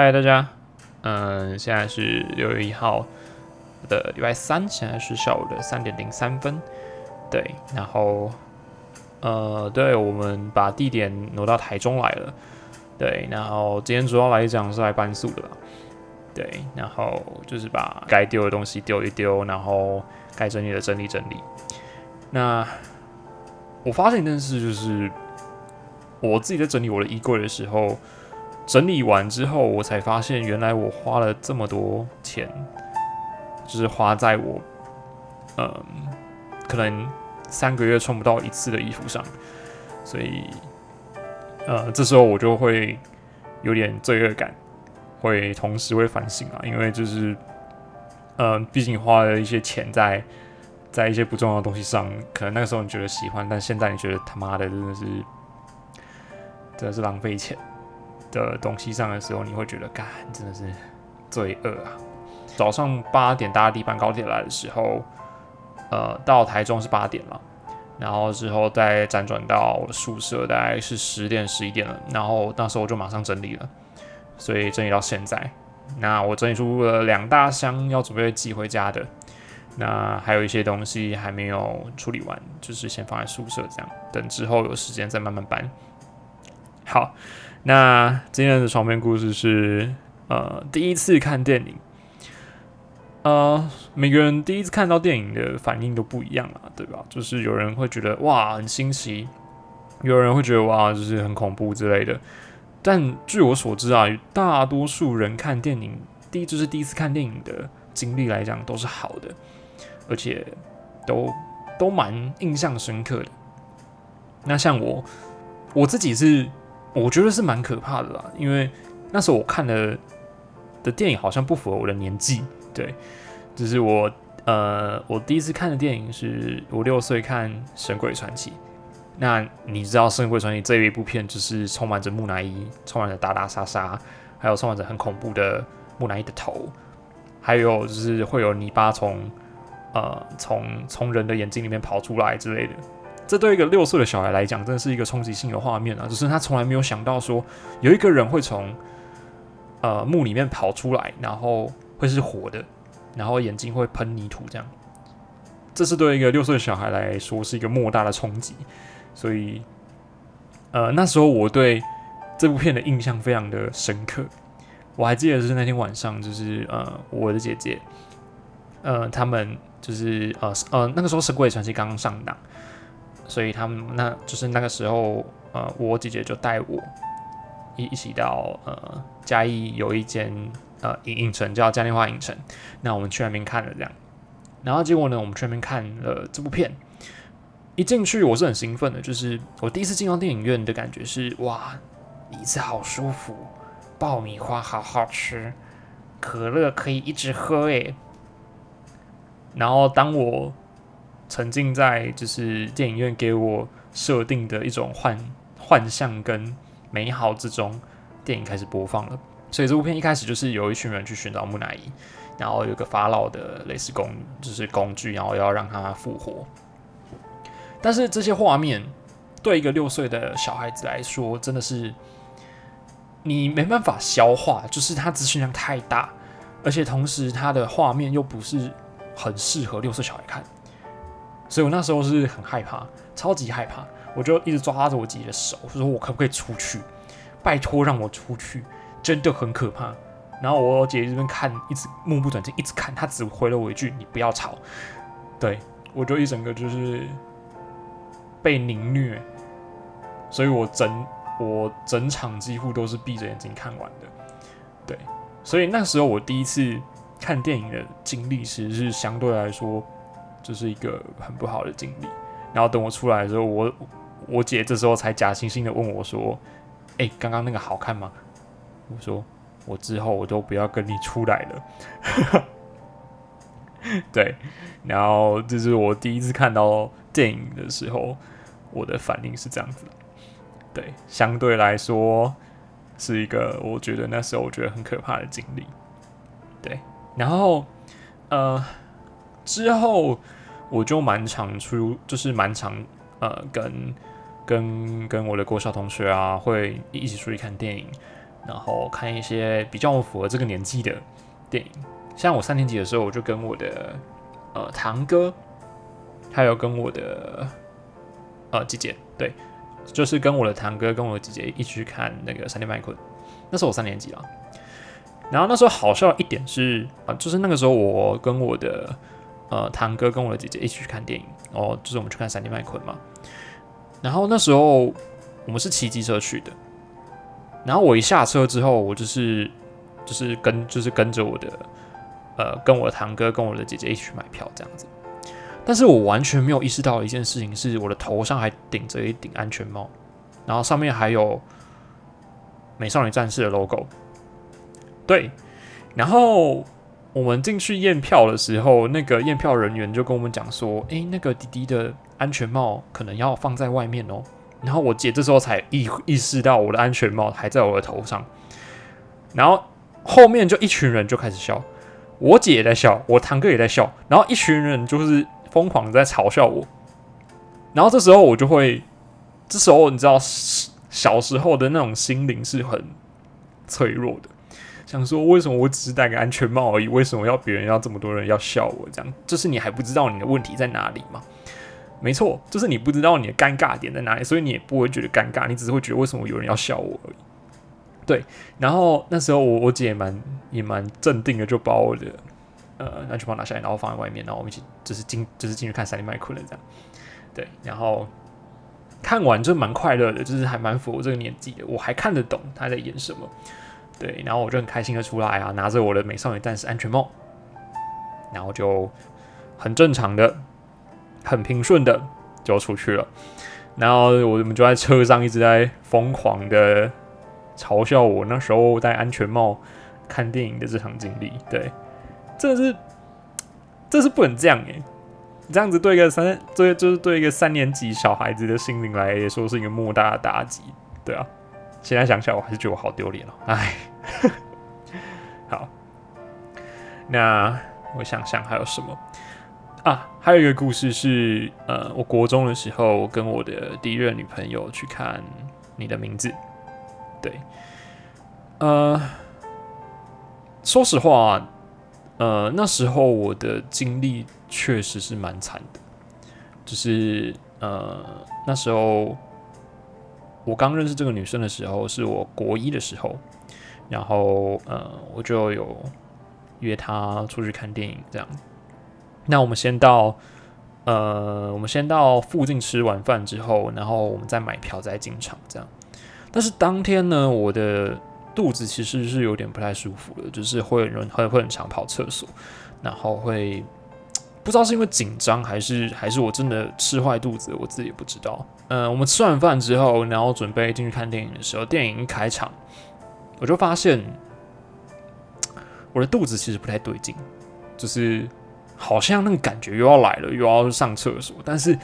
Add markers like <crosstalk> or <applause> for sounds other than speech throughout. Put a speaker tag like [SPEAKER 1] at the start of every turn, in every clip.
[SPEAKER 1] 嗨，大家，嗯，现在是六月一号的礼拜三，现在是下午的三点零三分。对，然后，呃，对我们把地点挪到台中来了。对，然后今天主要来讲是来搬宿的。对，然后就是把该丢的东西丢一丢，然后该整理的整理整理。那我发现一件事，就是我自己在整理我的衣柜的时候。整理完之后，我才发现原来我花了这么多钱，就是花在我，嗯，可能三个月穿不到一次的衣服上，所以，呃，这时候我就会有点罪恶感，会同时会反省啊，因为就是，嗯，毕竟花了一些钱在在一些不重要的东西上，可能那个时候你觉得喜欢，但现在你觉得他妈的真的是真的是浪费钱。的东西上的时候，你会觉得，干真的是罪恶啊！早上八点搭地板高铁来的时候，呃，到台中是八点了，然后之后再辗转到宿舍，大概是十点十一点了，然后那时候我就马上整理了，所以整理到现在，那我整理出了两大箱要准备寄回家的，那还有一些东西还没有处理完，就是先放在宿舍这样，等之后有时间再慢慢搬。好。那今天的床边故事是，呃，第一次看电影，呃，每个人第一次看到电影的反应都不一样啊，对吧？就是有人会觉得哇很新奇，有人会觉得哇就是很恐怖之类的。但据我所知啊，大多数人看电影，第一就是第一次看电影的经历来讲都是好的，而且都都蛮印象深刻的。那像我我自己是。我觉得是蛮可怕的啦，因为那时候我看的的电影好像不符合我的年纪，对，就是我呃，我第一次看的电影是五六岁看《神鬼传奇》，那你知道《神鬼传奇》这一部片就是充满着木乃伊，充满着打打杀杀，还有充满着很恐怖的木乃伊的头，还有就是会有泥巴从呃从从人的眼睛里面跑出来之类的。这对一个六岁的小孩来讲，真的是一个冲击性的画面啊！就是他从来没有想到说，有一个人会从呃墓里面跑出来，然后会是活的，然后眼睛会喷泥土，这样。这是对一个六岁小孩来说是一个莫大的冲击。所以，呃，那时候我对这部片的印象非常的深刻。我还记得是那天晚上，就是呃，我的姐姐，呃，他们就是呃呃，那个时候《神鬼传奇》刚刚上档。所以他们那就是那个时候，呃，我姐姐就带我一一起到呃嘉义有一间呃影影城叫嘉年华影城，那我们去那边看了这样，然后结果呢，我们去那边看了这部片，一进去我是很兴奋的，就是我第一次进到电影院的感觉是哇，椅子好舒服，爆米花好好吃，可乐可以一直喝诶。然后当我。沉浸在就是电影院给我设定的一种幻幻象跟美好之中，电影开始播放了。所以这部片一开始就是有一群人去寻找木乃伊，然后有个法老的类似工就是工具，然后要让他复活。但是这些画面对一个六岁的小孩子来说，真的是你没办法消化，就是他资讯量太大，而且同时他的画面又不是很适合六岁小孩看。所以我那时候是很害怕，超级害怕，我就一直抓着我姐姐的手，说：“我可不可以出去？拜托让我出去，真的很可怕。”然后我姐姐这边看，一直目不转睛，一直看，她只回了我一句：“你不要吵。”对我就一整个就是被凌虐，所以我整我整场几乎都是闭着眼睛看完的。对，所以那时候我第一次看电影的经历，其实是相对来说。这是一个很不好的经历。然后等我出来的时候，我我姐这时候才假惺惺的问我说：“哎，刚刚那个好看吗？”我说：“我之后我都不要跟你出来了。<laughs> ”对，然后这是我第一次看到电影的时候，我的反应是这样子。对，相对来说是一个我觉得那时候我觉得很可怕的经历。对，然后呃之后。我就蛮常出，就是蛮常呃跟跟跟我的国小同学啊，会一起出去看电影。然后看一些比较符合这个年纪的电影。像我三年级的时候，我就跟我的呃堂哥，还有跟我的呃姐姐，对，就是跟我的堂哥跟我的姐姐一起去看那个《闪电麦昆》。那时候我三年级啊。然后那时候好笑一点是啊，就是那个时候我跟我的呃堂哥跟我的姐姐一起去看电影，哦，就是我们去看《闪电麦昆》嘛。然后那时候我们是骑机车去的。然后我一下车之后，我就是就是跟就是跟着我的呃跟我的堂哥跟我的姐姐一起去买票这样子。但是我完全没有意识到一件事情，是我的头上还顶着一顶安全帽，然后上面还有美少女战士的 logo。对，然后我们进去验票的时候，那个验票人员就跟我们讲说：“诶，那个滴滴的安全帽可能要放在外面哦。”然后我姐这时候才意意识到我的安全帽还在我的头上，然后后面就一群人就开始笑，我姐也在笑，我堂哥也在笑，然后一群人就是疯狂在嘲笑我。然后这时候我就会，这时候你知道小时候的那种心灵是很脆弱的。想说为什么我只是戴个安全帽而已，为什么要别人要这么多人要笑我？这样就是你还不知道你的问题在哪里吗？没错，就是你不知道你的尴尬点在哪里，所以你也不会觉得尴尬，你只是会觉得为什么有人要笑我而已。对，然后那时候我我姐也蛮也蛮镇定的，就把我的呃安全帽拿下来，然后放在外面，然后我们一起就是进就是进去看《三 D 麦昆》了这样。对，然后看完就蛮快乐的，就是还蛮符合这个年纪的，我还看得懂他在演什么。对，然后我就很开心的出来啊，拿着我的美少女战士安全帽，然后就很正常的、很平顺的就出去了。然后我们就在车上一直在疯狂的嘲笑我那时候戴安全帽看电影的这场经历。对，这是这是不能这样诶，这样子对一个三对就是对一个三年级小孩子的心灵来说是一个莫大的打击。对啊。现在想起来，我还是觉得我好丢脸哦。哎，<laughs> 好，那我想想还有什么啊？还有一个故事是，呃，我国中的时候跟我的第一任女朋友去看《你的名字》。对，呃，说实话，呃，那时候我的经历确实是蛮惨的，就是呃，那时候。我刚认识这个女生的时候，是我国一的时候，然后呃，我就有约他出去看电影，这样。那我们先到呃，我们先到附近吃完饭之后，然后我们再买票再进场，这样。但是当天呢，我的肚子其实是有点不太舒服的，就是会很会会很常跑厕所，然后会。不知道是因为紧张还是 <laughs> 还是我真的吃坏肚子，我自己也不知道。嗯，我们吃完饭之后，然后准备进去看电影的时候，电影一开场，我就发现我的肚子其实不太对劲，就是好像那个感觉又要来了，又要上厕所。但是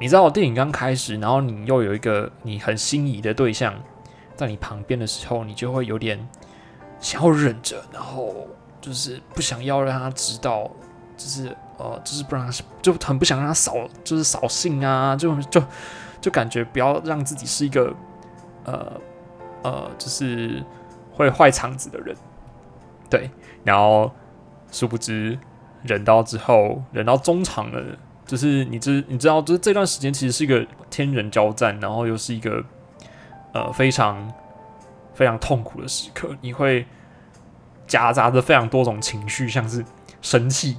[SPEAKER 1] 你知道，电影刚开始，然后你又有一个你很心仪的对象在你旁边的时候，你就会有点想要忍着，然后就是不想要让他知道。就是呃，就是不让就很不想让他扫，就是扫兴啊，就就就感觉不要让自己是一个呃呃，就是会坏肠子的人，对。然后殊不知忍到之后，忍到中场了，就是你知你知道，就是这段时间其实是一个天人交战，然后又是一个呃非常非常痛苦的时刻，你会夹杂着非常多种情绪，像是生气。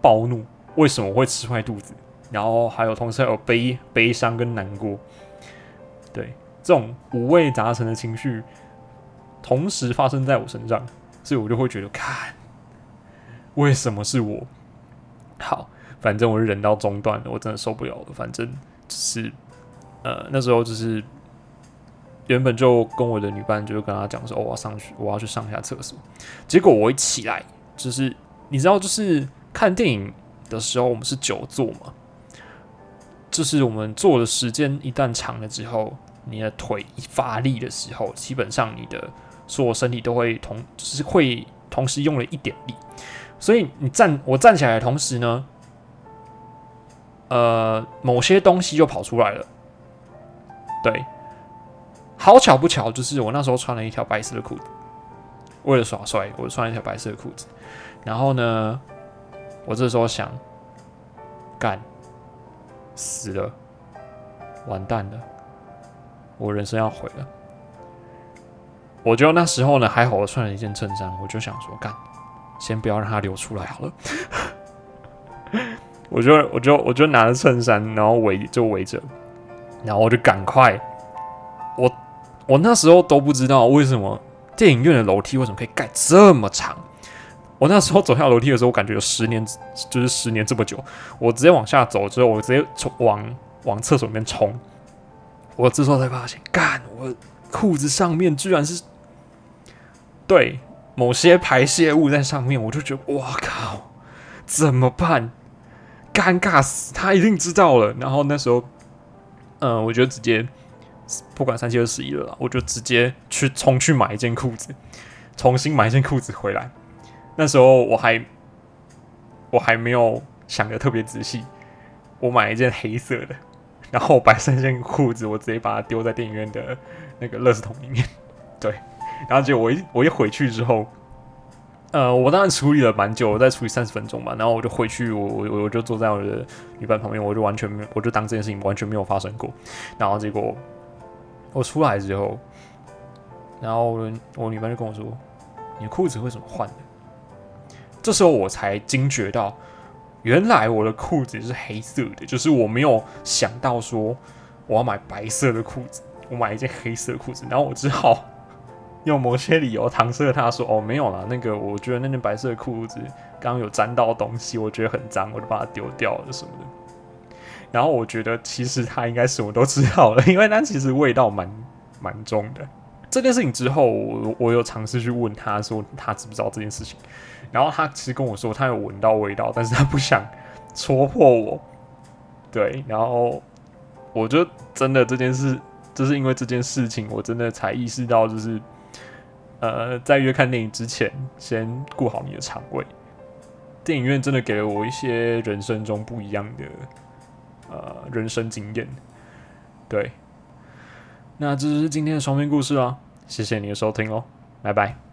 [SPEAKER 1] 暴怒，为什么会吃坏肚子？然后还有同时还有悲悲伤跟难过，对，这种五味杂陈的情绪同时发生在我身上，所以我就会觉得，看为什么是我？好，反正我是忍到中段了，我真的受不了了。反正就是呃那时候就是原本就跟我的女伴就跟他讲说，我要上去，我要去上下厕所。结果我一起来，就是你知道，就是。看电影的时候，我们是久坐嘛，就是我们坐的时间一旦长了之后，你的腿一发力的时候，基本上你的所有身体都会同，就是会同时用了一点力，所以你站我站起来的同时呢，呃，某些东西就跑出来了，对，好巧不巧，就是我那时候穿了一条白色的裤子，为了耍帅，我穿了一条白色的裤子。然后呢，我这时候想，干，死了，完蛋了，我人生要毁了。我觉得那时候呢，还好我穿了一件衬衫，我就想说，干，先不要让它流出来好了。<laughs> 我就我就我就拿着衬衫，然后围就围着，然后我就赶快，我我那时候都不知道为什么电影院的楼梯为什么可以盖这么长。我那时候走下楼梯的时候，我感觉有十年，就是十年这么久。我直接往下走之后，我直接从往往厕所里面冲。我这时候才发现，干，我裤子上面居然是。对，某些排泄物在上面，我就觉得，哇靠，怎么办？尴尬死！他一定知道了。然后那时候，嗯，我就直接不管三七二十一了，我就直接去冲去买一件裤子，重新买一件裤子回来。那时候我还我还没有想的特别仔细，我买一件黑色的，然后白色那件裤子，我直接把它丢在电影院的那个垃圾桶里面。对。然后结果我一我一回去之后，呃，我当然处理了蛮久，我再处理三十分钟吧。然后我就回去，我我我就坐在我的女伴旁边，我就完全没，我就当这件事情完全没有发生过。然后结果我出来之后，然后我我女伴就跟我说：“你裤子为什么换的？”这时候我才惊觉到，原来我的裤子是黑色的，就是我没有想到说我要买白色的裤子，我买一件黑色裤子，然后我只好。用某些理由搪塞他说：“哦，没有啦，那个我觉得那件白色的裤子刚刚有沾到东西，我觉得很脏，我就把它丢掉了什么的。”然后我觉得其实他应该什么都知道了，因为他其实味道蛮蛮重的。这件事情之后，我我有尝试去问他说他知不知道这件事情，然后他其实跟我说他有闻到味道，但是他不想戳破我。对，然后我就真的这件事，就是因为这件事情，我真的才意识到就是。呃，在约看电影之前，先顾好你的肠胃。电影院真的给了我一些人生中不一样的呃人生经验。对，那这就是今天的双面故事啊，谢谢你的收听哦，拜拜。